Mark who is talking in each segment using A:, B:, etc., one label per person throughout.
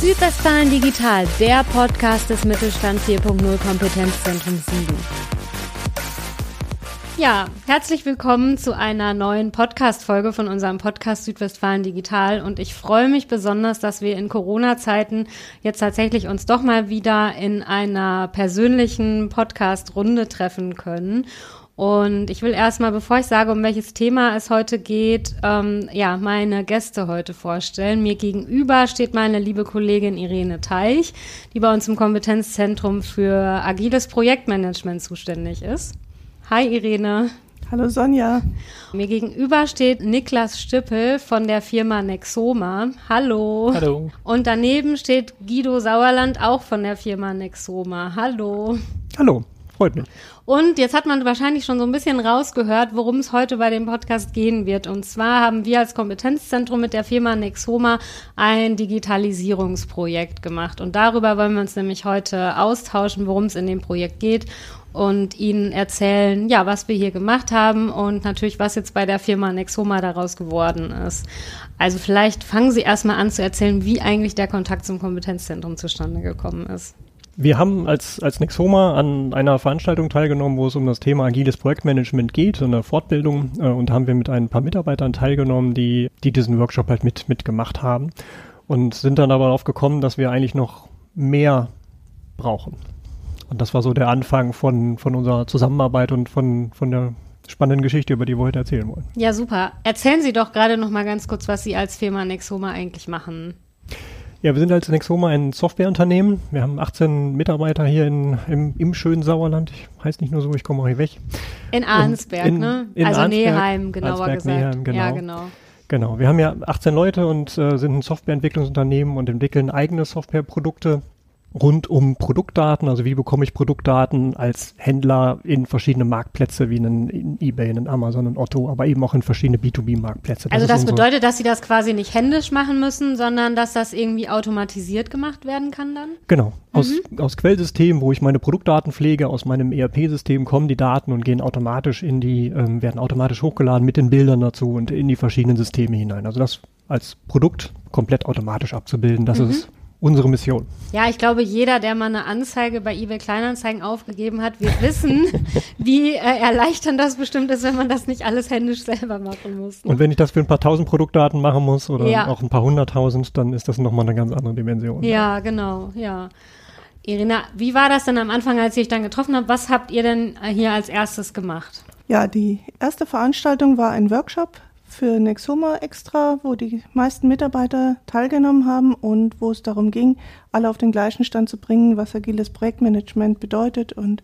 A: Südwestfalen Digital, der Podcast des Mittelstand 4.0 Kompetenzzentrum 7. Ja, herzlich willkommen zu einer neuen Podcast-Folge von unserem Podcast Südwestfalen Digital. Und ich freue mich besonders, dass wir in Corona-Zeiten jetzt tatsächlich uns doch mal wieder in einer persönlichen Podcast-Runde treffen können. Und ich will erstmal, bevor ich sage, um welches Thema es heute geht, ähm, ja, meine Gäste heute vorstellen. Mir gegenüber steht meine liebe Kollegin Irene Teich, die bei uns im Kompetenzzentrum für agiles Projektmanagement zuständig ist. Hi Irene.
B: Hallo Sonja.
A: Mir gegenüber steht Niklas Stüppel von der Firma Nexoma. Hallo.
C: Hallo.
A: Und daneben steht Guido Sauerland auch von der Firma Nexoma. Hallo.
C: Hallo, freut mich.
A: Und jetzt hat man wahrscheinlich schon so ein bisschen rausgehört, worum es heute bei dem Podcast gehen wird. Und zwar haben wir als Kompetenzzentrum mit der Firma Nexoma ein Digitalisierungsprojekt gemacht. Und darüber wollen wir uns nämlich heute austauschen, worum es in dem Projekt geht und Ihnen erzählen, ja, was wir hier gemacht haben und natürlich, was jetzt bei der Firma Nexoma daraus geworden ist. Also vielleicht fangen Sie erstmal an zu erzählen, wie eigentlich der Kontakt zum Kompetenzzentrum zustande gekommen ist.
C: Wir haben als, als Nexoma an einer Veranstaltung teilgenommen, wo es um das Thema agiles Projektmanagement geht, eine Fortbildung, äh, und haben wir mit ein paar Mitarbeitern teilgenommen, die, die diesen Workshop halt mit, mitgemacht haben und sind dann aber darauf gekommen, dass wir eigentlich noch mehr brauchen. Und das war so der Anfang von, von unserer Zusammenarbeit und von, von der spannenden Geschichte, über die wir heute erzählen wollen.
A: Ja, super. Erzählen Sie doch gerade noch mal ganz kurz, was Sie als Firma Nexoma eigentlich machen.
C: Ja, wir sind als Nexoma ein Softwareunternehmen. Wir haben 18 Mitarbeiter hier in, im, im schönen Sauerland. Ich heiße nicht nur so, ich komme auch hier weg.
A: In Arnsberg,
C: in,
A: ne?
C: In
A: also
C: Arnsberg,
A: Neheim, genauer
C: Arnsberg,
A: gesagt.
C: Neheim, genau.
A: Ja, genau.
C: Genau, wir haben ja 18 Leute und äh, sind ein Softwareentwicklungsunternehmen und entwickeln eigene Softwareprodukte rund um Produktdaten, also wie bekomme ich Produktdaten als Händler in verschiedene Marktplätze wie in, in eBay, in Amazon und Otto, aber eben auch in verschiedene B2B-Marktplätze.
A: Also das bedeutet, dass Sie das quasi nicht händisch machen müssen, sondern dass das irgendwie automatisiert gemacht werden kann dann?
C: Genau. Aus, mhm. aus Quellsystemen, wo ich meine Produktdaten pflege, aus meinem ERP-System kommen die Daten und gehen automatisch in die, ähm, werden automatisch hochgeladen mit den Bildern dazu und in die verschiedenen Systeme hinein. Also das als Produkt komplett automatisch abzubilden, das mhm. ist unsere Mission.
A: Ja, ich glaube, jeder, der mal eine Anzeige bei eBay Kleinanzeigen aufgegeben hat, wird wissen, wie äh, erleichternd das bestimmt ist, wenn man das nicht alles händisch selber machen muss.
C: Ne? Und wenn ich das für ein paar tausend Produktdaten machen muss oder ja. auch ein paar hunderttausend, dann ist das nochmal eine ganz andere Dimension.
A: Ja, genau, ja. Irina, wie war das denn am Anfang, als ich euch dann getroffen habe? Was habt ihr denn hier als erstes gemacht?
B: Ja, die erste Veranstaltung war ein Workshop für Nexoma extra, wo die meisten Mitarbeiter teilgenommen haben und wo es darum ging, alle auf den gleichen Stand zu bringen, was agiles Projektmanagement bedeutet und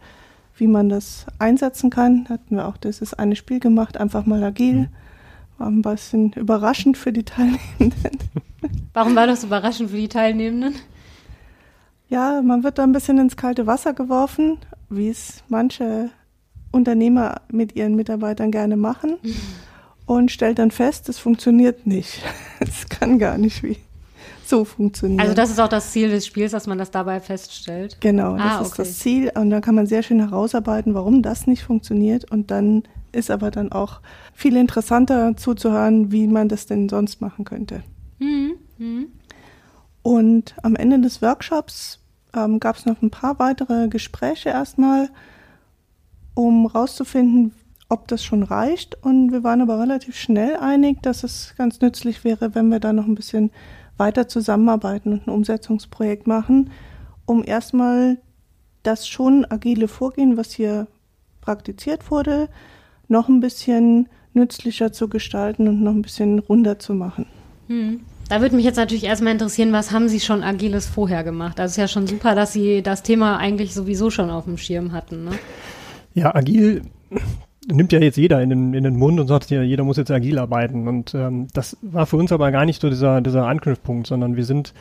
B: wie man das einsetzen kann. Hatten wir auch dieses eine Spiel gemacht, einfach mal agil. Mhm. War ein bisschen überraschend für die Teilnehmenden.
A: Warum war das überraschend für die Teilnehmenden?
B: Ja, man wird da ein bisschen ins kalte Wasser geworfen, wie es manche Unternehmer mit ihren Mitarbeitern gerne machen. Mhm und stellt dann fest, es funktioniert nicht. Es kann gar nicht wie so funktionieren.
A: Also das ist auch das Ziel des Spiels, dass man das dabei feststellt.
B: Genau, das ah, ist das Ziel und da kann man sehr schön herausarbeiten, warum das nicht funktioniert und dann ist aber dann auch viel interessanter zuzuhören, wie man das denn sonst machen könnte. Mhm. Mhm. Und am Ende des Workshops ähm, gab es noch ein paar weitere Gespräche erstmal, um herauszufinden, ob das schon reicht. Und wir waren aber relativ schnell einig, dass es ganz nützlich wäre, wenn wir da noch ein bisschen weiter zusammenarbeiten und ein Umsetzungsprojekt machen, um erstmal das schon agile Vorgehen, was hier praktiziert wurde, noch ein bisschen nützlicher zu gestalten und noch ein bisschen runder zu machen.
A: Hm. Da würde mich jetzt natürlich erstmal interessieren, was haben Sie schon Agiles vorher gemacht? Also es ist ja schon super, dass Sie das Thema eigentlich sowieso schon auf dem Schirm hatten. Ne?
C: Ja, agil nimmt ja jetzt jeder in den, in den Mund und sagt ja, jeder muss jetzt agil arbeiten. Und ähm, das war für uns aber gar nicht so dieser, dieser Angriffspunkt, sondern wir sind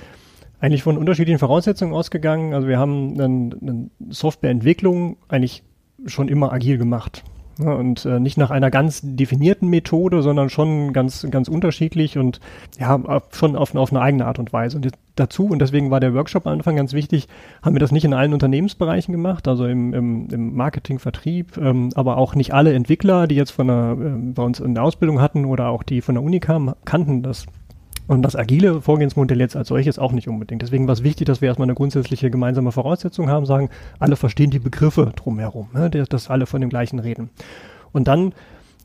C: eigentlich von unterschiedlichen Voraussetzungen ausgegangen. Also wir haben eine Softwareentwicklung eigentlich schon immer agil gemacht. Ja, und äh, nicht nach einer ganz definierten Methode, sondern schon ganz, ganz unterschiedlich und ja, schon auf, auf eine eigene Art und Weise. Und dazu, und deswegen war der Workshop am Anfang ganz wichtig, haben wir das nicht in allen Unternehmensbereichen gemacht, also im, im, im Marketing, Vertrieb, ähm, aber auch nicht alle Entwickler, die jetzt von der, äh, bei uns in der Ausbildung hatten oder auch die von der Uni kamen, kannten das und das agile Vorgehensmodell jetzt als solches auch nicht unbedingt. Deswegen war es wichtig, dass wir erstmal eine grundsätzliche gemeinsame Voraussetzung haben, sagen, alle verstehen die Begriffe drumherum, ne, dass alle von dem gleichen reden. Und dann,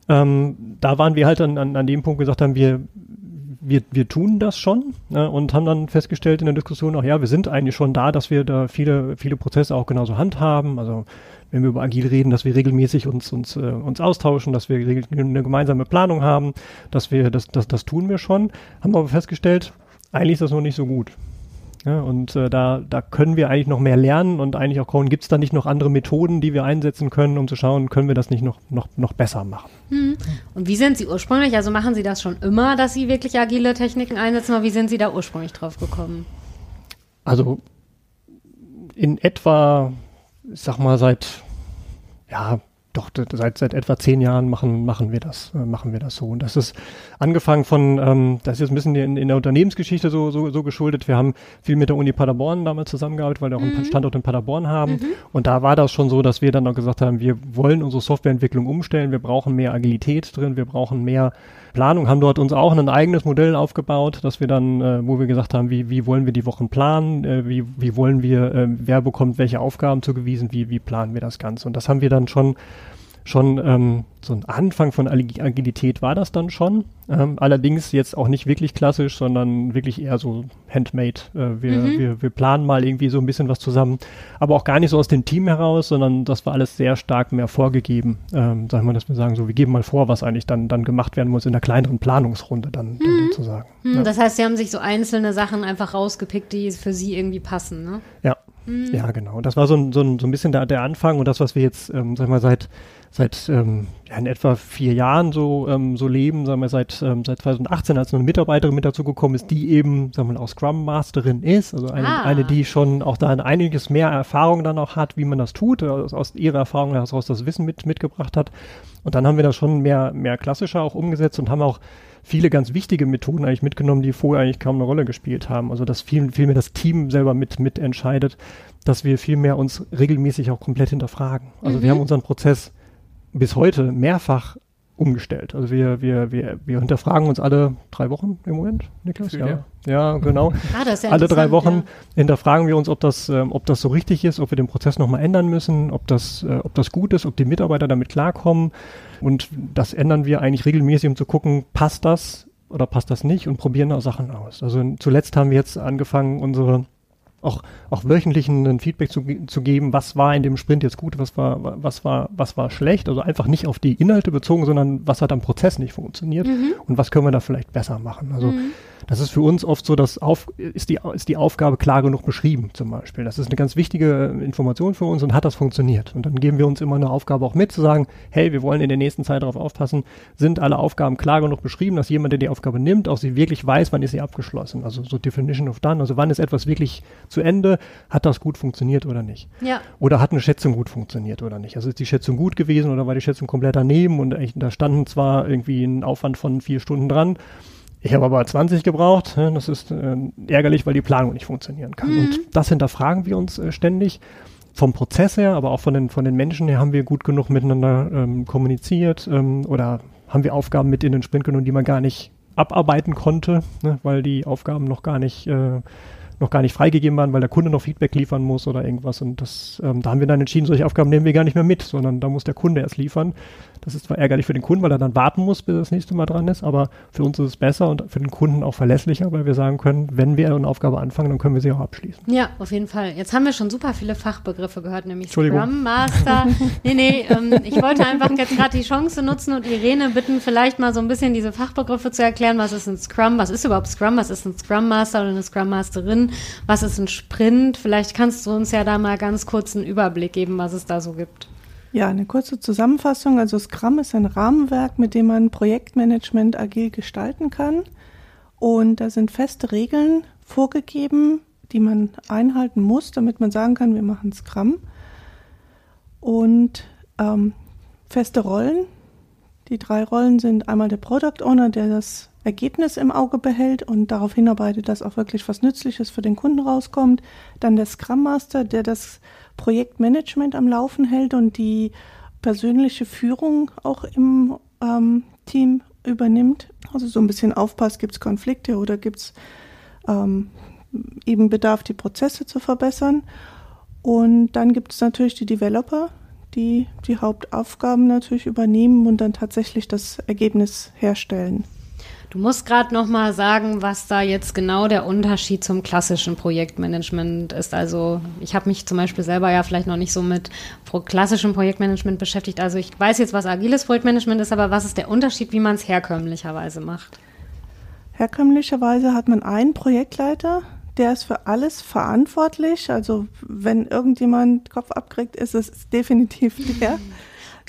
C: ähm, da waren wir halt an, an, an dem Punkt gesagt haben, wir, wir, wir tun das schon ne, und haben dann festgestellt in der Diskussion auch, ja, wir sind eigentlich schon da, dass wir da viele, viele Prozesse auch genauso handhaben. Also wenn wir über agil reden, dass wir regelmäßig uns, uns, äh, uns austauschen, dass wir eine gemeinsame Planung haben, dass wir, das, das, das tun wir schon, haben aber festgestellt, eigentlich ist das noch nicht so gut. Ja, und äh, da, da können wir eigentlich noch mehr lernen und eigentlich auch gibt es da nicht noch andere Methoden, die wir einsetzen können, um zu schauen, können wir das nicht noch, noch, noch besser machen.
A: Hm. Und wie sind Sie ursprünglich, also machen Sie das schon immer, dass Sie wirklich agile Techniken einsetzen, oder wie sind Sie da ursprünglich drauf gekommen?
C: Also in etwa ich sag mal, seit, ja, doch, seit, seit etwa zehn Jahren machen, machen wir das, äh, machen wir das so. Und das ist angefangen von, ähm, das ist jetzt ein bisschen in, in der Unternehmensgeschichte so, so, so geschuldet. Wir haben viel mit der Uni Paderborn damals zusammengearbeitet, weil wir auch einen mhm. Standort in Paderborn haben. Mhm. Und da war das schon so, dass wir dann auch gesagt haben, wir wollen unsere Softwareentwicklung umstellen, wir brauchen mehr Agilität drin, wir brauchen mehr Planung, haben dort uns auch ein eigenes Modell aufgebaut, dass wir dann, äh, wo wir gesagt haben, wie, wie wollen wir die Wochen planen, äh, wie, wie wollen wir, äh, wer bekommt welche Aufgaben zugewiesen, wie, wie planen wir das Ganze. Und das haben wir dann schon schon ähm, so ein Anfang von Agilität war das dann schon. Ähm, allerdings jetzt auch nicht wirklich klassisch, sondern wirklich eher so handmade. Äh, wir, mhm. wir, wir planen mal irgendwie so ein bisschen was zusammen, aber auch gar nicht so aus dem Team heraus, sondern das war alles sehr stark mehr vorgegeben. Ähm, sagen wir, dass wir sagen, so, wir geben mal vor, was eigentlich dann, dann gemacht werden muss in der kleineren Planungsrunde dann, mhm. dann sozusagen.
A: Mhm. Ja. Das heißt, Sie haben sich so einzelne Sachen einfach rausgepickt, die für Sie irgendwie passen, ne?
C: Ja. Mhm. Ja, genau. Das war so ein, so ein, so ein bisschen der, der Anfang und das, was wir jetzt, ähm, sag mal, seit seit ähm, ja, in etwa vier Jahren so, ähm, so leben, sagen wir seit, ähm, seit 2018, als eine Mitarbeiterin mit dazu gekommen ist, die eben, sagen wir auch Scrum Masterin ist, also eine, ah. eine, die schon auch da ein einiges mehr Erfahrung dann auch hat, wie man das tut, aus, aus ihrer Erfahrung heraus das Wissen mit, mitgebracht hat. Und dann haben wir das schon mehr, mehr klassischer auch umgesetzt und haben auch viele ganz wichtige Methoden eigentlich mitgenommen, die vorher eigentlich kaum eine Rolle gespielt haben. Also dass viel, viel mehr das Team selber mit, mitentscheidet, dass wir viel mehr uns regelmäßig auch komplett hinterfragen. Also mhm. wir haben unseren Prozess bis heute mehrfach umgestellt. Also wir, wir, wir, wir hinterfragen uns alle drei Wochen im Moment, Niklas? Ja, ja. ja genau. Ah, ja alle drei Wochen ja. hinterfragen wir uns, ob das, ähm, ob das so richtig ist, ob wir den Prozess nochmal ändern müssen, ob das, äh, ob das gut ist, ob die Mitarbeiter damit klarkommen. Und das ändern wir eigentlich regelmäßig, um zu gucken, passt das oder passt das nicht und probieren auch Sachen aus. Also zuletzt haben wir jetzt angefangen, unsere auch, auch wöchentlich ein Feedback zu, zu geben, was war in dem Sprint jetzt gut, was war, was war, was war schlecht. Also einfach nicht auf die Inhalte bezogen, sondern was hat am Prozess nicht funktioniert mhm. und was können wir da vielleicht besser machen. Also mhm. Das ist für uns oft so, dass auf, ist, die, ist die Aufgabe klar genug beschrieben zum Beispiel. Das ist eine ganz wichtige Information für uns und hat das funktioniert. Und dann geben wir uns immer eine Aufgabe auch mit, zu sagen, hey, wir wollen in der nächsten Zeit darauf aufpassen, sind alle Aufgaben klar genug beschrieben, dass jemand, der die Aufgabe nimmt, auch sie wirklich weiß, wann ist sie abgeschlossen. Also so Definition of Done, also wann ist etwas wirklich zu Ende, hat das gut funktioniert oder nicht.
A: Ja.
C: Oder hat eine Schätzung gut funktioniert oder nicht. Also ist die Schätzung gut gewesen oder war die Schätzung komplett daneben und da standen zwar irgendwie ein Aufwand von vier Stunden dran, ich habe aber 20 gebraucht. Ne? Das ist äh, ärgerlich, weil die Planung nicht funktionieren kann. Mhm. Und das hinterfragen wir uns äh, ständig. Vom Prozess her, aber auch von den, von den Menschen her haben wir gut genug miteinander ähm, kommuniziert ähm, oder haben wir Aufgaben mit in den Sprint genommen, die man gar nicht abarbeiten konnte, ne? weil die Aufgaben noch gar nicht äh, noch gar nicht freigegeben waren, weil der Kunde noch Feedback liefern muss oder irgendwas. Und das, ähm, da haben wir dann entschieden, solche Aufgaben nehmen wir gar nicht mehr mit, sondern da muss der Kunde erst liefern. Das ist zwar ärgerlich für den Kunden, weil er dann warten muss, bis das nächste Mal dran ist, aber für uns ist es besser und für den Kunden auch verlässlicher, weil wir sagen können, wenn wir eine Aufgabe anfangen, dann können wir sie auch abschließen.
A: Ja, auf jeden Fall. Jetzt haben wir schon super viele Fachbegriffe gehört, nämlich Scrum Master. nee, nee, ähm, ich wollte einfach jetzt gerade die Chance nutzen und Irene bitten, vielleicht mal so ein bisschen diese Fachbegriffe zu erklären. Was ist ein Scrum? Was ist überhaupt Scrum? Was ist ein Scrum Master oder eine Scrum Masterin? Was ist ein Sprint? Vielleicht kannst du uns ja da mal ganz kurz einen Überblick geben, was es da so gibt.
B: Ja, eine kurze Zusammenfassung. Also Scrum ist ein Rahmenwerk, mit dem man Projektmanagement agil gestalten kann. Und da sind feste Regeln vorgegeben, die man einhalten muss, damit man sagen kann, wir machen Scrum. Und ähm, feste Rollen. Die drei Rollen sind einmal der Product Owner, der das Ergebnis im Auge behält und darauf hinarbeitet, dass auch wirklich was Nützliches für den Kunden rauskommt. Dann der Scrum Master, der das Projektmanagement am Laufen hält und die persönliche Führung auch im ähm, Team übernimmt. Also so ein bisschen aufpasst, gibt es Konflikte oder gibt es ähm, eben Bedarf, die Prozesse zu verbessern. Und dann gibt es natürlich die Developer, die die Hauptaufgaben natürlich übernehmen und dann tatsächlich das Ergebnis herstellen.
A: Du musst gerade noch mal sagen, was da jetzt genau der Unterschied zum klassischen Projektmanagement ist. Also ich habe mich zum Beispiel selber ja vielleicht noch nicht so mit klassischem Projektmanagement beschäftigt. Also ich weiß jetzt, was agiles Projektmanagement ist, aber was ist der Unterschied, wie man es herkömmlicherweise macht?
B: Herkömmlicherweise hat man einen Projektleiter, der ist für alles verantwortlich. Also wenn irgendjemand Kopf abkriegt, ist es definitiv der.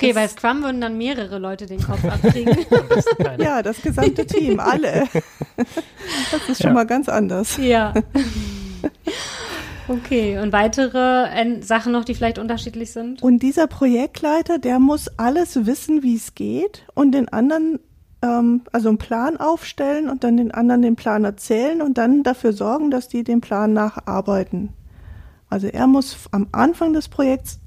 A: Okay, bei Scrum würden dann mehrere Leute den Kopf abkriegen.
B: ja, das gesamte Team, alle. Das ist schon ja. mal ganz anders.
A: Ja. Okay, und weitere äh, Sachen noch, die vielleicht unterschiedlich sind?
B: Und dieser Projektleiter, der muss alles wissen, wie es geht und den anderen, ähm, also einen Plan aufstellen und dann den anderen den Plan erzählen und dann dafür sorgen, dass die den Plan nacharbeiten. Also er muss am Anfang des Projekts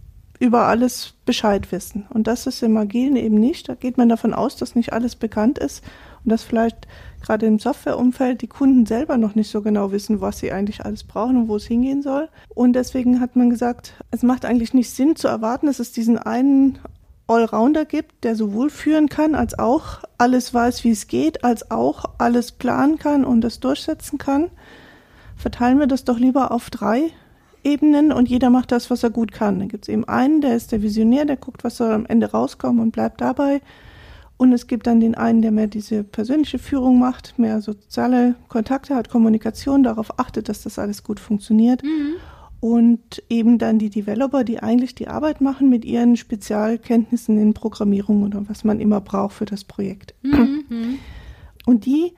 B: über alles Bescheid wissen. Und das ist im Agilen eben nicht. Da geht man davon aus, dass nicht alles bekannt ist und dass vielleicht gerade im Softwareumfeld die Kunden selber noch nicht so genau wissen, was sie eigentlich alles brauchen und wo es hingehen soll. Und deswegen hat man gesagt, es macht eigentlich nicht Sinn zu erwarten, dass es diesen einen Allrounder gibt, der sowohl führen kann, als auch alles weiß, wie es geht, als auch alles planen kann und das durchsetzen kann. Verteilen wir das doch lieber auf drei Ebenen und jeder macht das, was er gut kann. Dann gibt es eben einen, der ist der Visionär, der guckt, was soll am Ende rauskommen und bleibt dabei. Und es gibt dann den einen, der mehr diese persönliche Führung macht, mehr soziale Kontakte hat, Kommunikation, darauf achtet, dass das alles gut funktioniert. Mhm. Und eben dann die Developer, die eigentlich die Arbeit machen mit ihren Spezialkenntnissen in Programmierung oder was man immer braucht für das Projekt. Mhm. Und die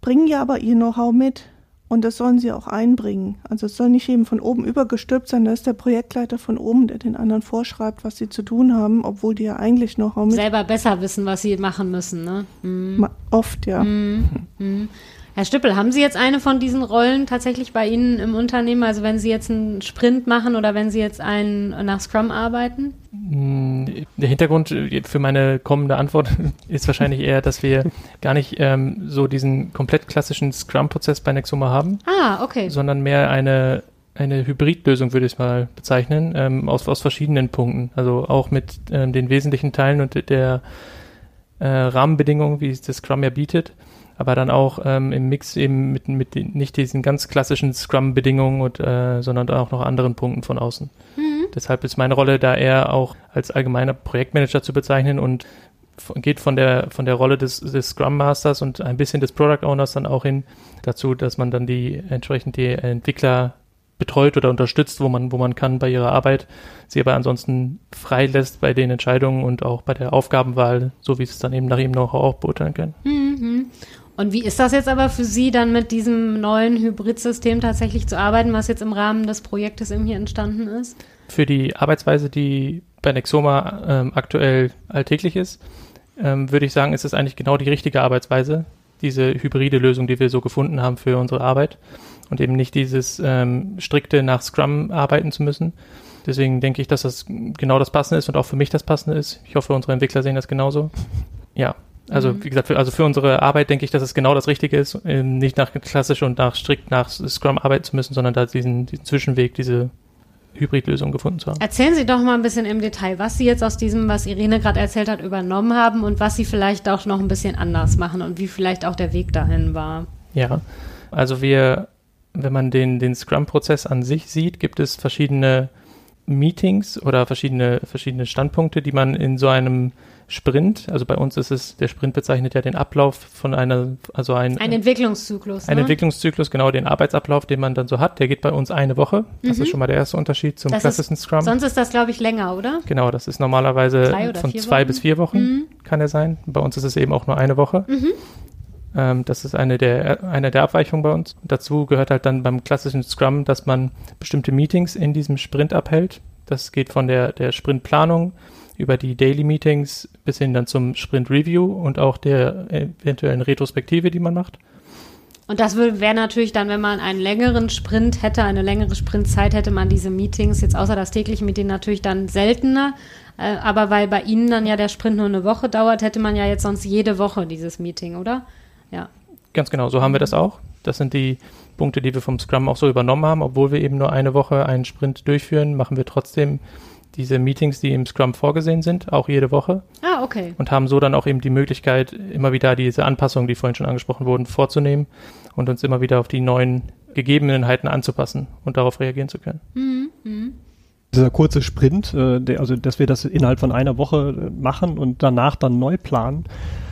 B: bringen ja aber ihr Know-how mit. Und das sollen sie auch einbringen. Also es soll nicht eben von oben übergestülpt sein, da ist der Projektleiter von oben, der den anderen vorschreibt, was sie zu tun haben, obwohl die ja eigentlich noch
A: selber besser wissen, was sie machen müssen, ne?
B: Mhm. Oft, ja. Mhm.
A: Mhm. Herr Stüppel, haben Sie jetzt eine von diesen Rollen tatsächlich bei Ihnen im Unternehmen? Also wenn Sie jetzt einen Sprint machen oder wenn Sie jetzt einen nach Scrum arbeiten?
D: Mm, der Hintergrund für meine kommende Antwort ist wahrscheinlich eher, dass wir gar nicht ähm, so diesen komplett klassischen Scrum-Prozess bei Nexoma haben.
A: Ah, okay.
D: Sondern mehr eine, eine Hybridlösung, würde ich es mal bezeichnen, ähm, aus, aus verschiedenen Punkten. Also auch mit ähm, den wesentlichen Teilen und der äh, Rahmenbedingungen, wie es das Scrum ja bietet aber dann auch ähm, im Mix eben mit, mit den, nicht diesen ganz klassischen Scrum-Bedingungen, und, äh, sondern auch noch anderen Punkten von außen. Mhm. Deshalb ist meine Rolle da eher auch als allgemeiner Projektmanager zu bezeichnen und geht von der von der Rolle des, des Scrum Masters und ein bisschen des Product Owners dann auch hin dazu, dass man dann die entsprechend die Entwickler betreut oder unterstützt, wo man wo man kann bei ihrer Arbeit, sie aber ansonsten frei lässt bei den Entscheidungen und auch bei der Aufgabenwahl, so wie es dann eben nach ihrem Know-how auch beurteilen können.
A: Mhm. Und wie ist das jetzt aber für Sie, dann mit diesem neuen Hybridsystem tatsächlich zu arbeiten, was jetzt im Rahmen des Projektes eben hier entstanden ist?
D: Für die Arbeitsweise, die bei Nexoma ähm, aktuell alltäglich ist, ähm, würde ich sagen, ist es eigentlich genau die richtige Arbeitsweise, diese hybride Lösung, die wir so gefunden haben für unsere Arbeit und eben nicht dieses ähm, strikte nach Scrum arbeiten zu müssen. Deswegen denke ich, dass das genau das Passende ist und auch für mich das Passende ist. Ich hoffe, unsere Entwickler sehen das genauso. Ja, also mhm. wie gesagt, für, also für unsere Arbeit denke ich, dass es genau das Richtige ist, ähm, nicht nach klassisch und nach strikt nach Scrum arbeiten zu müssen, sondern da diesen, diesen Zwischenweg, diese Hybridlösung gefunden zu haben.
A: Erzählen Sie doch mal ein bisschen im Detail, was Sie jetzt aus diesem, was Irene gerade erzählt hat, übernommen haben und was Sie vielleicht auch noch ein bisschen anders machen und wie vielleicht auch der Weg dahin war.
D: Ja, also wir, wenn man den, den Scrum-Prozess an sich sieht, gibt es verschiedene Meetings oder verschiedene, verschiedene Standpunkte, die man in so einem Sprint, also bei uns ist es, der Sprint bezeichnet ja den Ablauf von einer, also ein,
A: ein Entwicklungszyklus.
D: Ein ne? Entwicklungszyklus, genau, den Arbeitsablauf, den man dann so hat, der geht bei uns eine Woche. Das mhm. ist schon mal der erste Unterschied zum das klassischen
A: ist,
D: Scrum.
A: Sonst ist das, glaube ich, länger, oder?
D: Genau, das ist normalerweise von zwei Wochen? bis vier Wochen, mhm. kann er sein. Bei uns ist es eben auch nur eine Woche. Mhm. Ähm, das ist eine der, eine der Abweichungen bei uns. Dazu gehört halt dann beim klassischen Scrum, dass man bestimmte Meetings in diesem Sprint abhält. Das geht von der, der Sprintplanung über die Daily Meetings bis hin dann zum Sprint Review und auch der eventuellen Retrospektive, die man macht.
A: Und das wäre natürlich dann, wenn man einen längeren Sprint hätte, eine längere Sprintzeit, hätte man diese Meetings, jetzt außer das tägliche Meeting natürlich dann seltener. Äh, aber weil bei Ihnen dann ja der Sprint nur eine Woche dauert, hätte man ja jetzt sonst jede Woche dieses Meeting, oder? Ja.
D: Ganz genau, so haben wir das auch. Das sind die Punkte, die wir vom Scrum auch so übernommen haben. Obwohl wir eben nur eine Woche einen Sprint durchführen, machen wir trotzdem diese Meetings, die im Scrum vorgesehen sind, auch jede Woche.
A: Ah, okay.
D: Und haben so dann auch eben die Möglichkeit, immer wieder diese Anpassungen, die vorhin schon angesprochen wurden, vorzunehmen und uns immer wieder auf die neuen Gegebenheiten anzupassen und darauf reagieren zu können. Mhm.
C: Mhm. Dieser kurze Sprint, äh, also dass wir das innerhalb von einer Woche äh, machen und danach dann neu planen,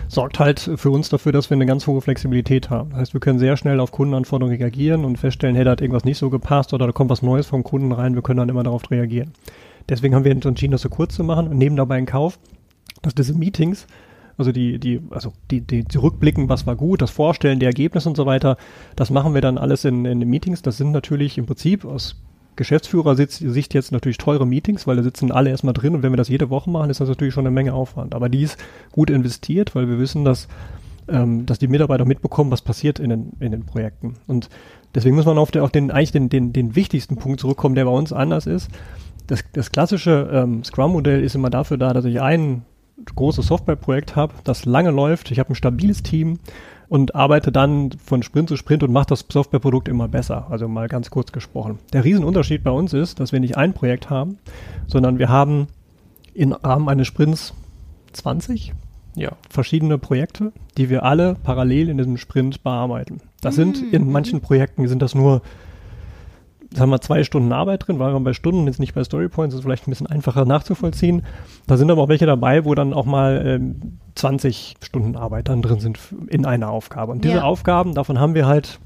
C: sorgt halt für uns dafür, dass wir eine ganz hohe Flexibilität haben. Das heißt, wir können sehr schnell auf Kundenanforderungen reagieren und feststellen, hey, da hat irgendwas nicht so gepasst oder da kommt was Neues vom Kunden rein, wir können dann immer darauf reagieren. Deswegen haben wir uns entschieden, das so kurz zu machen und nehmen dabei in Kauf, dass diese Meetings, also die, die, also die, die, die Rückblicken, was war gut, das Vorstellen der Ergebnisse und so weiter, das machen wir dann alles in, in den Meetings. Das sind natürlich im Prinzip aus Geschäftsführersicht jetzt natürlich teure Meetings, weil da sitzen alle erstmal drin und wenn wir das jede Woche machen, ist das natürlich schon eine Menge Aufwand. Aber die ist gut investiert, weil wir wissen, dass, ähm, dass die Mitarbeiter mitbekommen, was passiert in den, in den Projekten. Und deswegen muss man auf, den, auf den eigentlich den, den, den wichtigsten Punkt zurückkommen, der bei uns anders ist das, das klassische ähm, Scrum-Modell ist immer dafür da, dass ich ein großes Softwareprojekt habe, das lange läuft. Ich habe ein stabiles Team und arbeite dann von Sprint zu Sprint und mache das Softwareprodukt immer besser. Also mal ganz kurz gesprochen. Der Riesenunterschied bei uns ist, dass wir nicht ein Projekt haben, sondern wir haben im Rahmen eines Sprints 20 ja. verschiedene Projekte, die wir alle parallel in diesem Sprint bearbeiten. Das sind mhm. in manchen Projekten sind das nur haben wir zwei Stunden Arbeit drin, waren wir bei Stunden, jetzt nicht bei Storypoints, ist vielleicht ein bisschen einfacher nachzuvollziehen. Da sind aber auch welche dabei, wo dann auch mal ähm, 20 Stunden Arbeit dann drin sind in einer Aufgabe. Und diese ja. Aufgaben, davon haben wir halt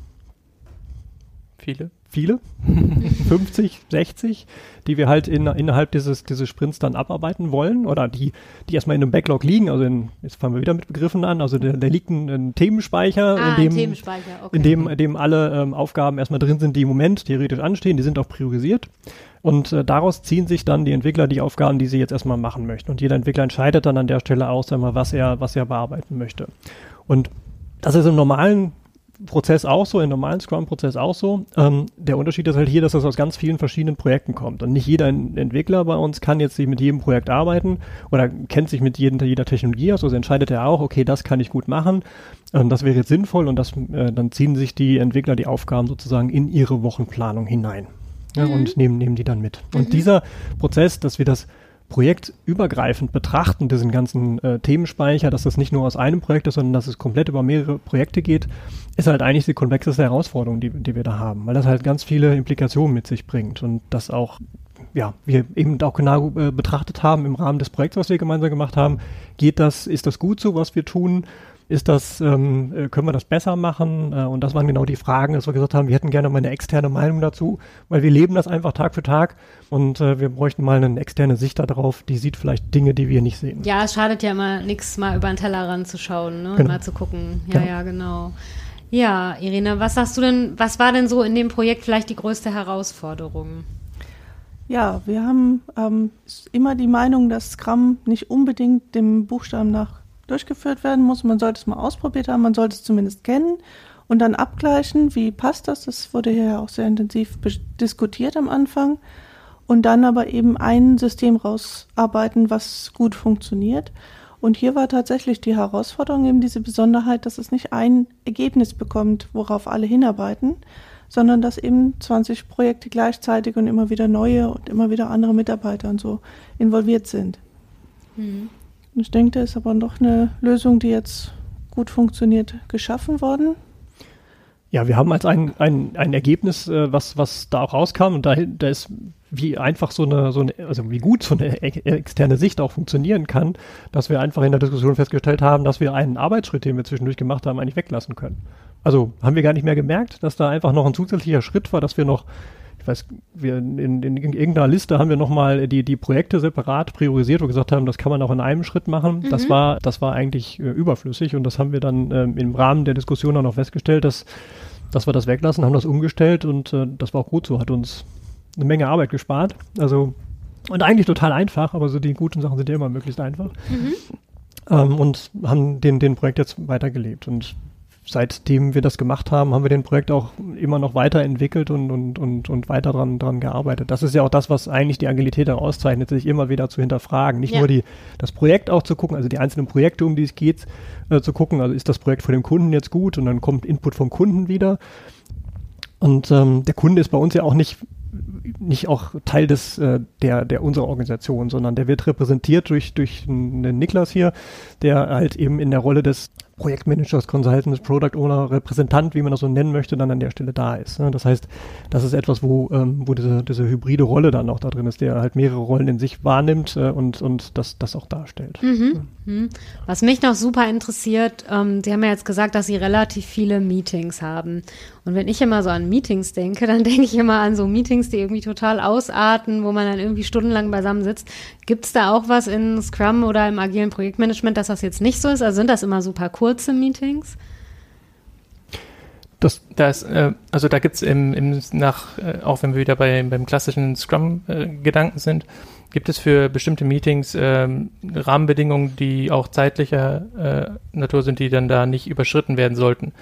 C: viele, viele, 50, 60, die wir halt in, innerhalb dieses, dieses Sprints dann abarbeiten wollen oder die, die erstmal in einem Backlog liegen. Also in, jetzt fangen wir wieder mit Begriffen an. Also da liegt ein, ein Themenspeicher, ah, in, dem, Themenspeicher. Okay. in, dem, in dem alle ähm, Aufgaben erstmal drin sind, die im Moment theoretisch anstehen. Die sind auch priorisiert. Und äh, daraus ziehen sich dann die Entwickler die Aufgaben, die sie jetzt erstmal machen möchten. Und jeder Entwickler entscheidet dann an der Stelle aus, einmal, was er, was er bearbeiten möchte. Und das ist im normalen Prozess auch so, im normalen Scrum-Prozess auch so. Ähm, der Unterschied ist halt hier, dass das aus ganz vielen verschiedenen Projekten kommt. Und nicht jeder Entwickler bei uns kann jetzt sich mit jedem Projekt arbeiten oder kennt sich mit jedem, jeder Technologie aus. Also entscheidet er auch, okay, das kann ich gut machen. Ähm, das wäre jetzt sinnvoll und das, äh, dann ziehen sich die Entwickler die Aufgaben sozusagen in ihre Wochenplanung hinein. Ja, mhm. Und nehmen, nehmen die dann mit. Mhm. Und dieser Prozess, dass wir das projektübergreifend betrachten, diesen ganzen äh, Themenspeicher, dass das nicht nur aus einem Projekt ist, sondern dass es komplett über mehrere Projekte geht, ist halt eigentlich die komplexeste Herausforderung, die, die wir da haben, weil das halt ganz viele Implikationen mit sich bringt und das auch ja, wir eben auch genau äh, betrachtet haben im Rahmen des Projekts, was wir gemeinsam gemacht haben. Geht das, ist das gut so, was wir tun? Ist das, ähm, äh, können wir das besser machen? Äh, und das waren genau die Fragen, dass wir gesagt haben, wir hätten gerne mal eine externe Meinung dazu, weil wir leben das einfach Tag für Tag und äh, wir bräuchten mal eine externe Sicht darauf, die sieht vielleicht Dinge, die wir nicht sehen.
A: Ja, es schadet ja immer nichts, mal über den Teller ranzuschauen, ne? Genau. mal zu gucken. Ja, genau. ja, genau. Ja, Irene, was sagst du denn, was war denn so in dem Projekt vielleicht die größte Herausforderung?
B: Ja, wir haben ähm, immer die Meinung, dass Scrum nicht unbedingt dem Buchstaben nach durchgeführt werden muss. Man sollte es mal ausprobiert haben, man sollte es zumindest kennen und dann abgleichen, wie passt das. Das wurde ja auch sehr intensiv diskutiert am Anfang. Und dann aber eben ein System rausarbeiten, was gut funktioniert. Und hier war tatsächlich die Herausforderung eben diese Besonderheit, dass es nicht ein Ergebnis bekommt, worauf alle hinarbeiten, sondern dass eben 20 Projekte gleichzeitig und immer wieder neue und immer wieder andere Mitarbeiter und so involviert sind. Mhm. Ich denke, da ist aber noch eine Lösung, die jetzt gut funktioniert, geschaffen worden.
C: Ja, wir haben als ein, ein, ein Ergebnis, äh, was, was da auch rauskam, und da, da ist wie einfach so eine, so eine, also wie gut so eine externe Sicht auch funktionieren kann, dass wir einfach in der Diskussion festgestellt haben, dass wir einen Arbeitsschritt, den wir zwischendurch gemacht haben, eigentlich weglassen können. Also haben wir gar nicht mehr gemerkt, dass da einfach noch ein zusätzlicher Schritt war, dass wir noch weiß, wir in, in, in irgendeiner Liste haben wir nochmal die, die Projekte separat priorisiert, wo wir gesagt haben, das kann man auch in einem Schritt machen. Mhm. Das war, das war eigentlich äh, überflüssig und das haben wir dann ähm, im Rahmen der Diskussion auch noch festgestellt, dass, dass wir das weglassen, haben das umgestellt und äh, das war auch gut so, hat uns eine Menge Arbeit gespart. Also und eigentlich total einfach, aber so die guten Sachen sind ja immer möglichst einfach. Mhm. Ähm, und haben den, den Projekt jetzt weitergelebt. Und seitdem wir das gemacht haben, haben wir den Projekt auch immer noch weiterentwickelt und, und, und, und weiter dran, dran gearbeitet. Das ist ja auch das, was eigentlich die Agilität auszeichnet, sich immer wieder zu hinterfragen. Nicht ja. nur die, das Projekt auch zu gucken, also die einzelnen Projekte, um die es geht, äh, zu gucken, also ist das Projekt von dem Kunden jetzt gut und dann kommt Input vom Kunden wieder. Und ähm, der Kunde ist bei uns ja auch nicht nicht auch Teil des äh, der der unserer Organisation, sondern der wird repräsentiert durch durch einen Niklas hier, der halt eben in der Rolle des Projektmanagers, Consultants, Product Owner, Repräsentant, wie man das so nennen möchte, dann an der Stelle da ist. Ne? Das heißt, das ist etwas, wo, ähm, wo diese, diese hybride Rolle dann auch da drin ist, der halt mehrere Rollen in sich wahrnimmt äh, und, und das, das auch darstellt.
A: Mhm. Mhm. Was mich noch super interessiert, ähm, Sie haben ja jetzt gesagt, dass Sie relativ viele Meetings haben. Und wenn ich immer so an Meetings denke, dann denke ich immer an so Meetings, die irgendwie total ausarten, wo man dann irgendwie stundenlang beisammen sitzt. Gibt es da auch was in Scrum oder im agilen Projektmanagement, dass das jetzt nicht so ist? Also sind das immer super kurze Meetings?
D: Das, das, äh, also da gibt es im, im, nach, äh, auch wenn wir wieder bei, beim klassischen Scrum-Gedanken äh, sind, gibt es für bestimmte Meetings ähm, Rahmenbedingungen, die auch zeitlicher äh, Natur sind, die dann da nicht überschritten werden sollten.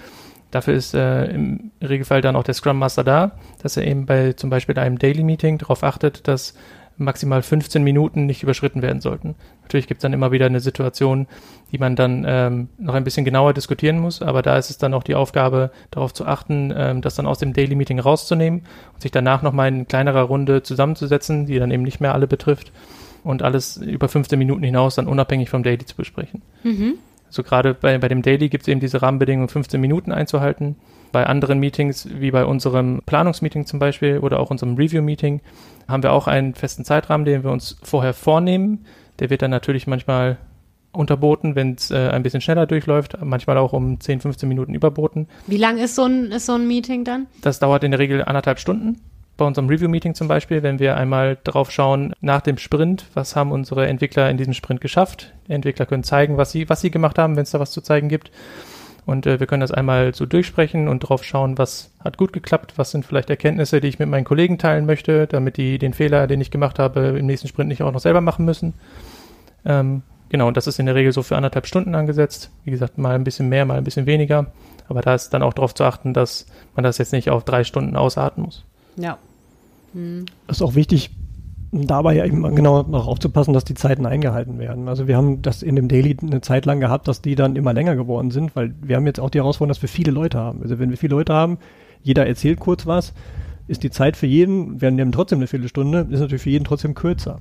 D: Dafür ist äh, im Regelfall dann auch der Scrum Master da, dass er eben bei zum Beispiel einem Daily Meeting darauf achtet, dass maximal 15 Minuten nicht überschritten werden sollten. Natürlich gibt es dann immer wieder eine Situation, die man dann ähm, noch ein bisschen genauer diskutieren muss, aber da ist es dann auch die Aufgabe, darauf zu achten, ähm, das dann aus dem Daily Meeting rauszunehmen und sich danach nochmal in kleinerer Runde zusammenzusetzen, die dann eben nicht mehr alle betrifft und alles über 15 Minuten hinaus dann unabhängig vom Daily zu besprechen. Mhm. Also gerade bei, bei dem Daily gibt es eben diese Rahmenbedingungen, 15 Minuten einzuhalten. Bei anderen Meetings, wie bei unserem Planungsmeeting zum Beispiel oder auch unserem Review-Meeting, haben wir auch einen festen Zeitrahmen, den wir uns vorher vornehmen. Der wird dann natürlich manchmal unterboten, wenn es äh, ein bisschen schneller durchläuft, manchmal auch um 10, 15 Minuten überboten.
A: Wie lang ist so ein, ist so ein Meeting dann?
D: Das dauert in der Regel anderthalb Stunden. Bei unserem Review-Meeting zum Beispiel, wenn wir einmal drauf schauen, nach dem Sprint, was haben unsere Entwickler in diesem Sprint geschafft. Die Entwickler können zeigen, was sie, was sie gemacht haben, wenn es da was zu zeigen gibt. Und äh, wir können das einmal so durchsprechen und drauf schauen, was hat gut geklappt, was sind vielleicht Erkenntnisse, die ich mit meinen Kollegen teilen möchte, damit die den Fehler, den ich gemacht habe, im nächsten Sprint nicht auch noch selber machen müssen. Ähm, genau, und das ist in der Regel so für anderthalb Stunden angesetzt. Wie gesagt, mal ein bisschen mehr, mal ein bisschen weniger. Aber da ist dann auch darauf zu achten, dass man das jetzt nicht auf drei Stunden ausarten muss.
A: Ja.
C: Hm. Das ist auch wichtig, dabei ja eben genau noch aufzupassen, dass die Zeiten eingehalten werden. Also wir haben das in dem Daily eine Zeit lang gehabt, dass die dann immer länger geworden sind, weil wir haben jetzt auch die Herausforderung, dass wir viele Leute haben. Also wenn wir viele Leute haben, jeder erzählt kurz was, ist die Zeit für jeden, wir nehmen trotzdem eine Viertelstunde, ist natürlich für jeden trotzdem kürzer.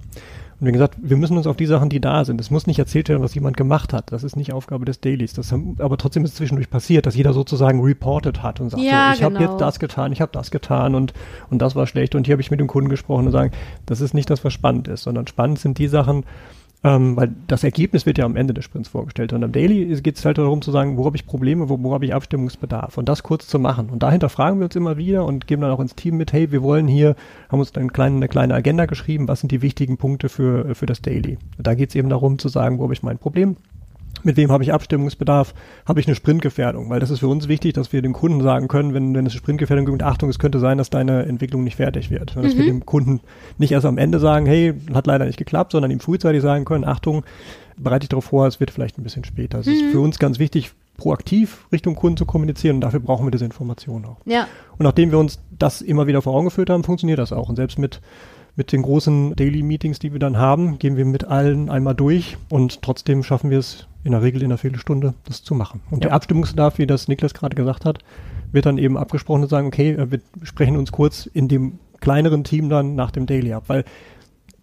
C: Und wie gesagt, wir müssen uns auf die Sachen, die da sind. Es muss nicht erzählt werden, was jemand gemacht hat. Das ist nicht Aufgabe des Dailies. Das haben, aber trotzdem ist es zwischendurch passiert, dass jeder sozusagen reported hat und sagt,
A: ja,
C: so, ich genau. habe jetzt das getan, ich habe das getan und, und das war schlecht und hier habe ich mit dem Kunden gesprochen und sagen, das ist nicht das, was spannend ist, sondern spannend sind die Sachen, ähm, weil das Ergebnis wird ja am Ende des Sprints vorgestellt. Und am Daily geht es halt darum zu sagen, wo habe ich Probleme, wo, wo habe ich Abstimmungsbedarf. Und das kurz zu machen. Und dahinter fragen wir uns immer wieder und geben dann auch ins Team mit, hey, wir wollen hier, haben uns dann kleine, eine kleine Agenda geschrieben, was sind die wichtigen Punkte für, für das Daily. Da geht es eben darum zu sagen, wo habe ich mein Problem, mit wem habe ich Abstimmungsbedarf, habe ich eine Sprintgefährdung, weil das ist für uns wichtig, dass wir dem Kunden sagen können, wenn, wenn es eine Sprintgefährdung gibt, Achtung, es könnte sein, dass deine Entwicklung nicht fertig wird. Dass mhm. wir dem Kunden nicht erst am Ende sagen, hey, hat leider nicht geklappt, sondern ihm frühzeitig sagen können, Achtung, bereite dich darauf vor, es wird vielleicht ein bisschen später. Es mhm. ist für uns ganz wichtig, proaktiv Richtung Kunden zu kommunizieren und dafür brauchen wir diese Informationen auch.
A: Ja.
C: Und nachdem wir uns das immer wieder vor Augen geführt haben, funktioniert das auch. Und selbst mit mit den großen Daily Meetings, die wir dann haben, gehen wir mit allen einmal durch und trotzdem schaffen wir es in der Regel in einer Viertelstunde, das zu machen. Und ja. der Abstimmungsbedarf, wie das Niklas gerade gesagt hat, wird dann eben abgesprochen und sagen, okay, wir sprechen uns kurz in dem kleineren Team dann nach dem Daily ab, weil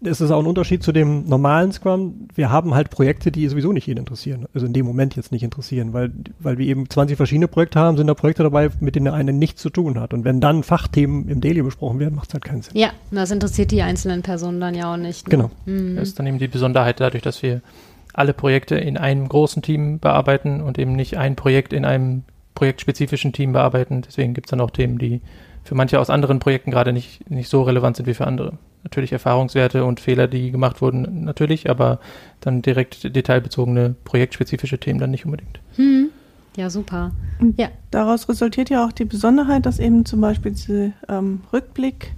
C: es ist auch ein Unterschied zu dem normalen Scrum. Wir haben halt Projekte, die sowieso nicht jeden interessieren. Also in dem Moment jetzt nicht interessieren, weil, weil wir eben 20 verschiedene Projekte haben, sind da Projekte dabei, mit denen der eine nichts zu tun hat. Und wenn dann Fachthemen im Daily besprochen werden, macht es halt keinen Sinn.
A: Ja, das interessiert die einzelnen Personen dann ja auch nicht.
C: Ne? Genau.
D: Mhm. Das ist dann eben die Besonderheit dadurch, dass wir alle Projekte in einem großen Team bearbeiten und eben nicht ein Projekt in einem projektspezifischen Team bearbeiten. Deswegen gibt es dann auch Themen, die für manche aus anderen Projekten gerade nicht, nicht so relevant sind wie für andere. Natürlich Erfahrungswerte und Fehler, die gemacht wurden, natürlich, aber dann direkt detailbezogene, projektspezifische Themen dann nicht unbedingt.
A: Hm. Ja, super.
B: Ja. Daraus resultiert ja auch die Besonderheit, dass eben zum Beispiel dieser ähm, Rückblick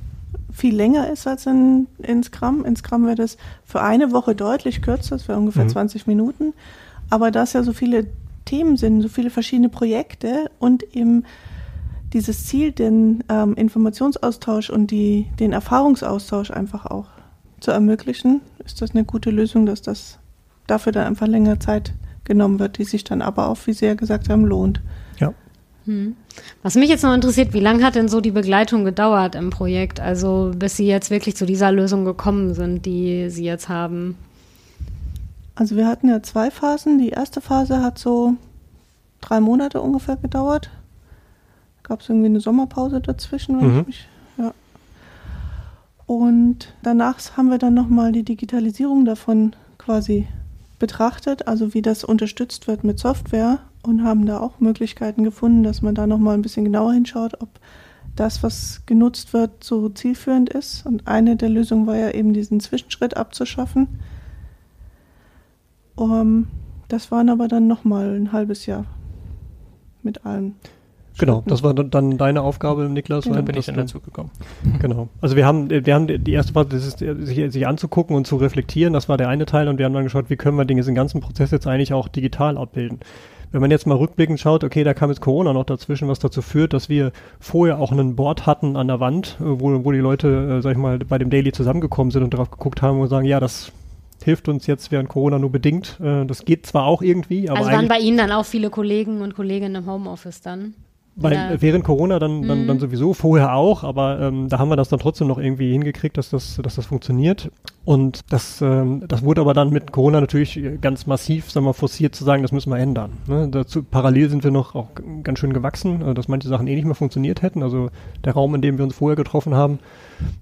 B: viel länger ist als in, in Scrum. In Scrum wäre das für eine Woche deutlich kürzer, das wäre ungefähr mhm. 20 Minuten. Aber da es ja so viele Themen sind, so viele verschiedene Projekte und eben dieses Ziel, den ähm, Informationsaustausch und die, den Erfahrungsaustausch einfach auch zu ermöglichen, ist das eine gute Lösung, dass das dafür dann einfach länger Zeit genommen wird, die sich dann aber auch, wie Sie ja gesagt haben, lohnt.
C: Ja.
A: Hm. Was mich jetzt noch interessiert, wie lange hat denn so die Begleitung gedauert im Projekt? Also bis Sie jetzt wirklich zu dieser Lösung gekommen sind, die Sie jetzt haben?
B: Also wir hatten ja zwei Phasen. Die erste Phase hat so drei Monate ungefähr gedauert. Gab es irgendwie eine Sommerpause dazwischen, wenn mhm. ich mich, ja. Und danach haben wir dann nochmal die Digitalisierung davon quasi betrachtet, also wie das unterstützt wird mit Software und haben da auch Möglichkeiten gefunden, dass man da nochmal ein bisschen genauer hinschaut, ob das, was genutzt wird, so zielführend ist. Und eine der Lösungen war ja eben diesen Zwischenschritt abzuschaffen. Um, das waren aber dann nochmal ein halbes Jahr mit allen.
C: Genau, das war dann deine Aufgabe, Niklas.
D: Dann bin ich dann dazu gekommen.
C: Genau. Also wir haben, wir haben die erste Phase, das ist, sich, sich anzugucken und zu reflektieren, das war der eine Teil und wir haben dann geschaut, wie können wir den ganzen Prozess jetzt eigentlich auch digital abbilden. Wenn man jetzt mal rückblickend schaut, okay, da kam jetzt Corona noch dazwischen, was dazu führt, dass wir vorher auch einen Board hatten an der Wand, äh, wo, wo die Leute, äh, sag ich mal, bei dem Daily zusammengekommen sind und darauf geguckt haben und sagen, ja, das hilft uns jetzt während Corona nur bedingt. Äh, das geht zwar auch irgendwie, aber.
A: Also waren bei Ihnen dann auch viele Kollegen und Kolleginnen im Homeoffice dann?
C: Weil ja. während Corona dann, dann, dann mhm. sowieso, vorher auch, aber ähm, da haben wir das dann trotzdem noch irgendwie hingekriegt, dass das, dass das funktioniert. Und das, ähm, das wurde aber dann mit Corona natürlich ganz massiv, sagen wir, forciert zu sagen, das müssen wir ändern. Ne? Dazu parallel sind wir noch auch ganz schön gewachsen, äh, dass manche Sachen eh nicht mehr funktioniert hätten. Also der Raum, in dem wir uns vorher getroffen haben,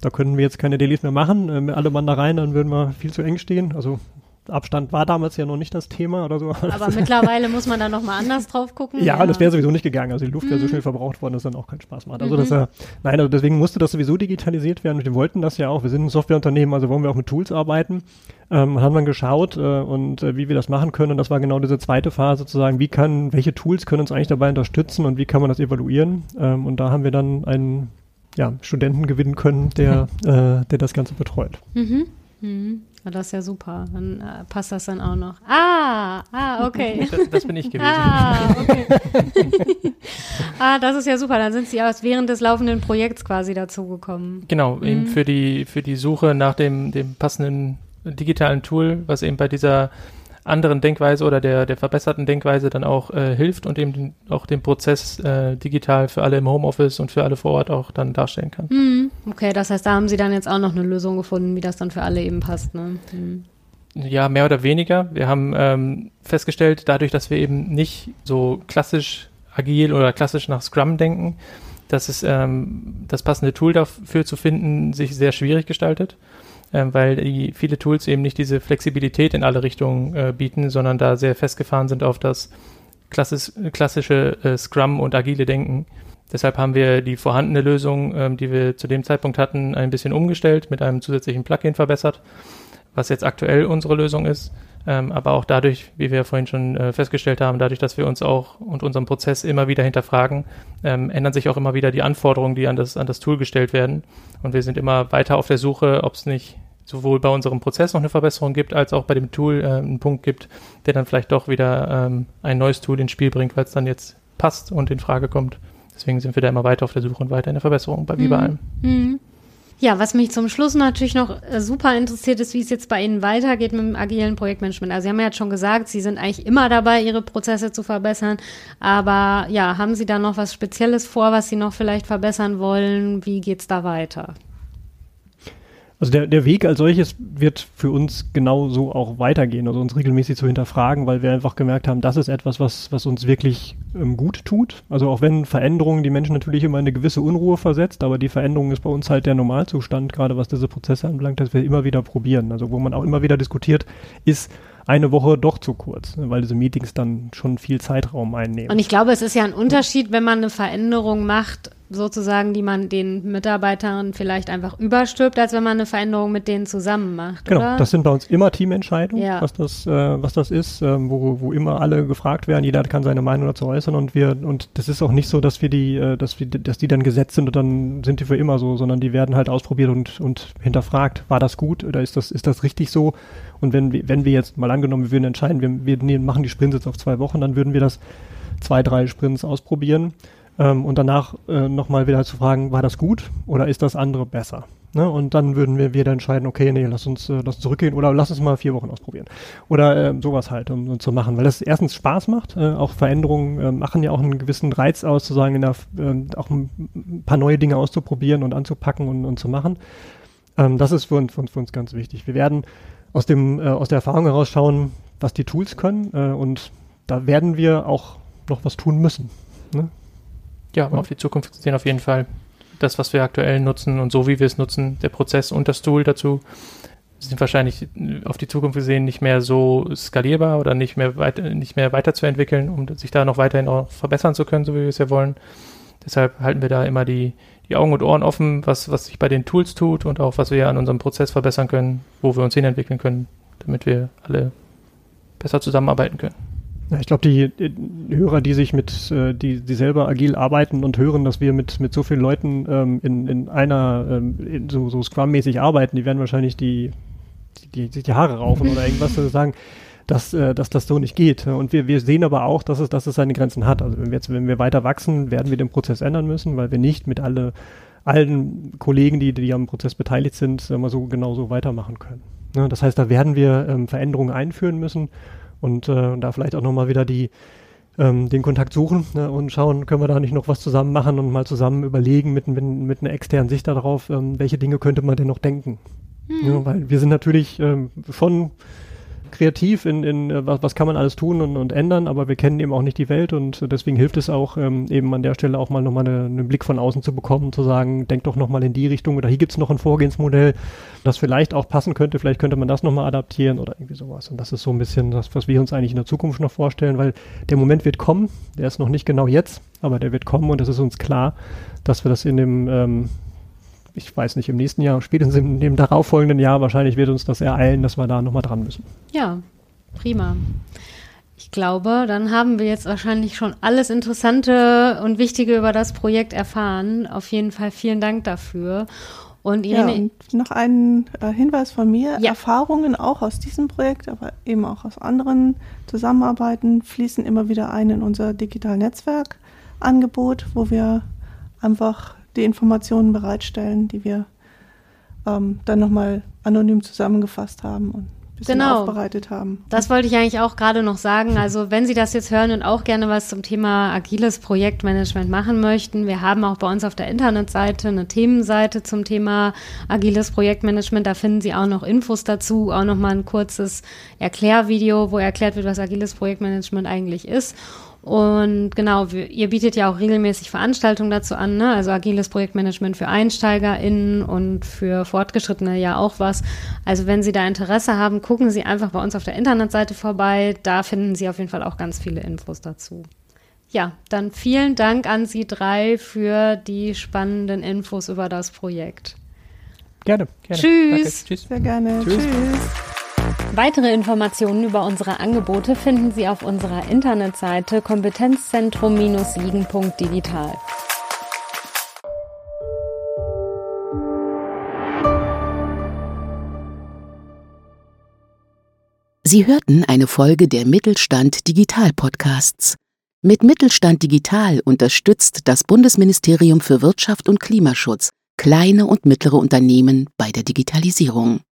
C: da können wir jetzt keine Dailies mehr machen. Ähm, alle Mann da rein, dann würden wir viel zu eng stehen. Also Abstand war damals ja noch nicht das Thema oder so.
A: Aber mittlerweile muss man da nochmal anders drauf gucken.
C: Ja, ja. das wäre sowieso nicht gegangen. Also die Luft mhm. wäre so schnell verbraucht worden, dass dann auch keinen Spaß macht. Also mhm. das ja, nein, also deswegen musste das sowieso digitalisiert werden. Wir wollten das ja auch. Wir sind ein Softwareunternehmen, also wollen wir auch mit Tools arbeiten. Ähm, haben dann geschaut äh, und äh, wie wir das machen können. Und das war genau diese zweite Phase sozusagen. Wie kann, welche Tools können uns eigentlich dabei unterstützen und wie kann man das evaluieren? Ähm, und da haben wir dann einen ja, Studenten gewinnen können, der, äh, der das Ganze betreut.
A: Mhm. Mhm. Das ist ja super. Dann äh, passt das dann auch noch. Ah, ah, okay.
D: Das, das bin ich gewesen.
A: Ah, okay. ah, das ist ja super. Dann sind Sie erst während des laufenden Projekts quasi dazugekommen.
D: Genau, mhm. eben für die, für die Suche nach dem, dem passenden digitalen Tool, was eben bei dieser anderen Denkweise oder der, der verbesserten Denkweise dann auch äh, hilft und eben den, auch den Prozess äh, digital für alle im Homeoffice und für alle vor Ort auch dann darstellen kann.
A: Mhm. Okay, das heißt, da haben Sie dann jetzt auch noch eine Lösung gefunden, wie das dann für alle eben passt. Ne? Mhm.
D: Ja, mehr oder weniger. Wir haben ähm, festgestellt, dadurch, dass wir eben nicht so klassisch agil oder klassisch nach Scrum denken, dass es ähm, das passende Tool dafür zu finden sich sehr schwierig gestaltet weil die viele Tools eben nicht diese Flexibilität in alle Richtungen äh, bieten, sondern da sehr festgefahren sind auf das klassisch, klassische äh, Scrum und agile Denken. Deshalb haben wir die vorhandene Lösung, ähm, die wir zu dem Zeitpunkt hatten, ein bisschen umgestellt, mit einem zusätzlichen Plugin verbessert, was jetzt aktuell unsere Lösung ist. Ähm, aber auch dadurch, wie wir vorhin schon äh, festgestellt haben, dadurch, dass wir uns auch und unseren Prozess immer wieder hinterfragen, ähm, ändern sich auch immer wieder die Anforderungen, die an das, an das Tool gestellt werden. Und wir sind immer weiter auf der Suche, ob es nicht sowohl bei unserem Prozess noch eine Verbesserung gibt, als auch bei dem Tool äh, einen Punkt gibt, der dann vielleicht doch wieder ähm, ein neues Tool ins Spiel bringt, weil es dann jetzt passt und in Frage kommt. Deswegen sind wir da immer weiter auf der Suche und weiter in der Verbesserung, bei, wie bei mhm. allem.
A: Mhm. Ja, was mich zum Schluss natürlich noch äh, super interessiert ist, wie es jetzt bei Ihnen weitergeht mit dem agilen Projektmanagement. Also Sie haben ja jetzt schon gesagt, Sie sind eigentlich immer dabei, Ihre Prozesse zu verbessern. Aber ja, haben Sie da noch was Spezielles vor, was Sie noch vielleicht verbessern wollen? Wie geht es da weiter?
C: Also der, der Weg als solches wird für uns genauso auch weitergehen, also uns regelmäßig zu hinterfragen, weil wir einfach gemerkt haben, das ist etwas, was, was uns wirklich ähm, gut tut. Also auch wenn Veränderungen die Menschen natürlich immer in eine gewisse Unruhe versetzt, aber die Veränderung ist bei uns halt der Normalzustand, gerade was diese Prozesse anbelangt, dass wir immer wieder probieren. Also wo man auch immer wieder diskutiert, ist eine Woche doch zu kurz, weil diese Meetings dann schon viel Zeitraum einnehmen.
A: Und ich glaube, es ist ja ein Unterschied, wenn man eine Veränderung macht, sozusagen, die man den Mitarbeitern vielleicht einfach überstülpt, als wenn man eine Veränderung mit denen zusammen macht.
C: Genau,
A: oder?
C: das sind bei uns immer Teamentscheidungen,
A: Ja.
C: was das, äh, was das ist, ähm, wo, wo immer alle gefragt werden, jeder kann seine Meinung dazu äußern und wir und das ist auch nicht so, dass wir die, äh, dass wir, dass die dann gesetzt sind und dann sind die für immer so, sondern die werden halt ausprobiert und und hinterfragt, war das gut oder ist das ist das richtig so? Und wenn wir, wenn wir jetzt mal angenommen, wir würden entscheiden, wir, wir machen die Sprints jetzt auf zwei Wochen, dann würden wir das zwei, drei Sprints ausprobieren ähm, und danach äh, nochmal wieder zu fragen, war das gut oder ist das andere besser? Ne? Und dann würden wir wieder entscheiden, okay, nee, lass uns, äh, lass zurückgehen oder lass uns mal vier Wochen ausprobieren. Oder äh, sowas halt, um, um zu machen, weil das erstens Spaß macht, äh, auch Veränderungen äh, machen ja auch einen gewissen Reiz aus, zu sagen, der, äh, auch ein, ein paar neue Dinge auszuprobieren und anzupacken und, und zu machen. Ähm, das ist für uns, für, uns, für uns ganz wichtig. Wir werden aus, dem, äh, aus der Erfahrung heraus schauen, was die Tools können äh, und da werden wir auch noch was tun müssen. Ne?
D: Ja, auf die Zukunft gesehen auf jeden Fall. Das, was wir aktuell nutzen und so wie wir es nutzen, der Prozess und das Tool dazu, sind wahrscheinlich äh, auf die Zukunft gesehen nicht mehr so skalierbar oder nicht mehr, weit, nicht mehr weiterzuentwickeln, um sich da noch weiterhin auch verbessern zu können, so wie wir es ja wollen. Deshalb halten wir da immer die, die Augen und Ohren offen, was, was sich bei den Tools tut und auch was wir an unserem Prozess verbessern können, wo wir uns hinentwickeln können, damit wir alle besser zusammenarbeiten können.
C: Ich glaube, die, Hörer, die sich mit, äh, die, die selber agil arbeiten und hören, dass wir mit, mit so vielen Leuten ähm, in, in einer, ähm, in so, so Scrum-mäßig arbeiten, die werden wahrscheinlich die, die, die, die Haare raufen oder irgendwas äh, sagen, dass, äh, dass das so nicht geht. Und wir, wir sehen aber auch, dass es, dass es seine Grenzen hat. Also wenn wir jetzt, wenn wir weiter wachsen, werden wir den Prozess ändern müssen, weil wir nicht mit alle, allen Kollegen, die, die am Prozess beteiligt sind, wir so genauso weitermachen können. Ne? Das heißt, da werden wir ähm, Veränderungen einführen müssen und äh, da vielleicht auch nochmal wieder die, ähm, den Kontakt suchen ne, und schauen, können wir da nicht noch was zusammen machen und mal zusammen überlegen mit, mit, mit einer externen Sicht darauf, ähm, welche Dinge könnte man denn noch denken. Ja, weil wir sind natürlich ähm, schon kreativ in, in äh, was, was kann man alles tun und, und ändern, aber wir kennen eben auch nicht die Welt und deswegen hilft es auch ähm, eben an der Stelle auch mal nochmal eine, einen Blick von außen zu bekommen, zu sagen, denk doch nochmal in die Richtung oder hier gibt's noch ein Vorgehensmodell, das vielleicht auch passen könnte, vielleicht könnte man das nochmal adaptieren oder irgendwie sowas. Und das ist so ein bisschen das, was wir uns eigentlich in der Zukunft noch vorstellen, weil der Moment wird kommen, der ist noch nicht genau jetzt, aber der wird kommen und es ist uns klar, dass wir das in dem ähm, ich weiß nicht, im nächsten Jahr, spätestens im, dem darauffolgenden Jahr, wahrscheinlich wird uns das ereilen, dass wir da nochmal dran müssen.
A: Ja, prima. Ich glaube, dann haben wir jetzt wahrscheinlich schon alles Interessante und Wichtige über das Projekt erfahren. Auf jeden Fall vielen Dank dafür. Und
B: Ja,
A: Irene,
B: und noch ein äh, Hinweis von mir.
A: Ja.
B: Erfahrungen auch aus diesem Projekt, aber eben auch aus anderen Zusammenarbeiten fließen immer wieder ein in unser digital Netzwerk-Angebot, wo wir einfach die Informationen bereitstellen, die wir ähm, dann nochmal anonym zusammengefasst haben und ein bisschen
A: Genau.
B: aufbereitet haben.
A: Das wollte ich eigentlich auch gerade noch sagen. Also wenn Sie das jetzt hören und auch gerne was zum Thema agiles Projektmanagement machen möchten, wir haben auch bei uns auf der Internetseite eine Themenseite zum Thema agiles Projektmanagement. Da finden Sie auch noch Infos dazu, auch noch mal ein kurzes Erklärvideo, wo erklärt wird, was agiles Projektmanagement eigentlich ist. Und genau, wir, ihr bietet ja auch regelmäßig Veranstaltungen dazu an, ne? also agiles Projektmanagement für EinsteigerInnen und für Fortgeschrittene ja auch was. Also wenn Sie da Interesse haben, gucken Sie einfach bei uns auf der Internetseite vorbei. Da finden Sie auf jeden Fall auch ganz viele Infos dazu. Ja, dann vielen Dank an Sie drei für die spannenden Infos über das Projekt.
C: Gerne.
D: Gerne.
A: Tschüss.
D: Danke. Tschüss.
B: Sehr gerne.
C: Tschüss.
B: Tschüss.
A: Weitere Informationen über unsere Angebote finden Sie auf unserer Internetseite kompetenzzentrum-siegen.digital.
E: Sie hörten eine Folge der Mittelstand Digital Podcasts. Mit Mittelstand Digital unterstützt das Bundesministerium für Wirtschaft und Klimaschutz kleine und mittlere Unternehmen bei der Digitalisierung.